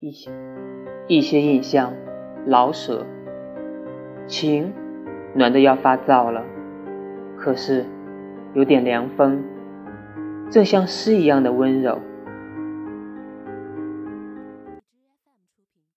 一些一些印象，老舍。情暖的要发燥了，可是有点凉风，正像诗一样的温柔。